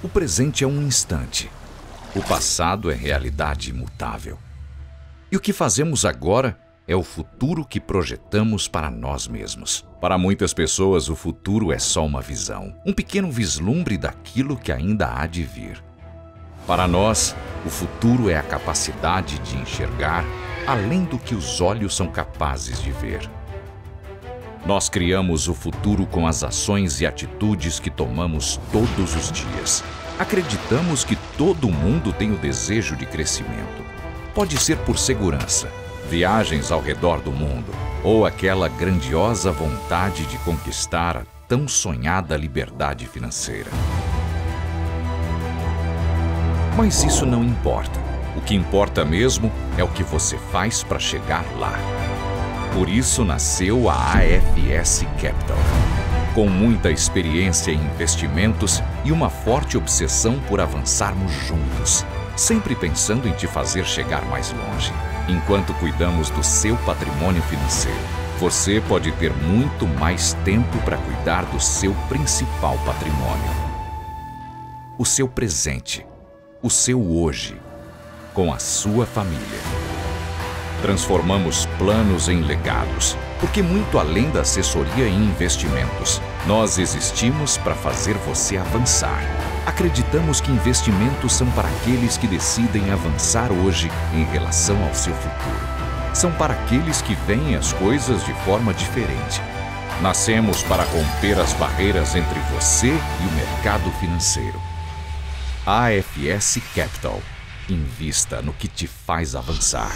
O presente é um instante. O passado é realidade imutável. E o que fazemos agora é o futuro que projetamos para nós mesmos. Para muitas pessoas, o futuro é só uma visão, um pequeno vislumbre daquilo que ainda há de vir. Para nós, o futuro é a capacidade de enxergar além do que os olhos são capazes de ver. Nós criamos o futuro com as ações e atitudes que tomamos todos os dias. Acreditamos que todo mundo tem o desejo de crescimento. Pode ser por segurança, viagens ao redor do mundo ou aquela grandiosa vontade de conquistar a tão sonhada liberdade financeira. Mas isso não importa. O que importa mesmo é o que você faz para chegar lá. Por isso nasceu a AFS Capital. Com muita experiência em investimentos e uma forte obsessão por avançarmos juntos, sempre pensando em te fazer chegar mais longe. Enquanto cuidamos do seu patrimônio financeiro, você pode ter muito mais tempo para cuidar do seu principal patrimônio. O seu presente, o seu hoje, com a sua família. Transformamos planos em legados, porque muito além da assessoria em investimentos, nós existimos para fazer você avançar. Acreditamos que investimentos são para aqueles que decidem avançar hoje em relação ao seu futuro. São para aqueles que veem as coisas de forma diferente. Nascemos para romper as barreiras entre você e o mercado financeiro. AFS Capital. Invista no que te faz avançar.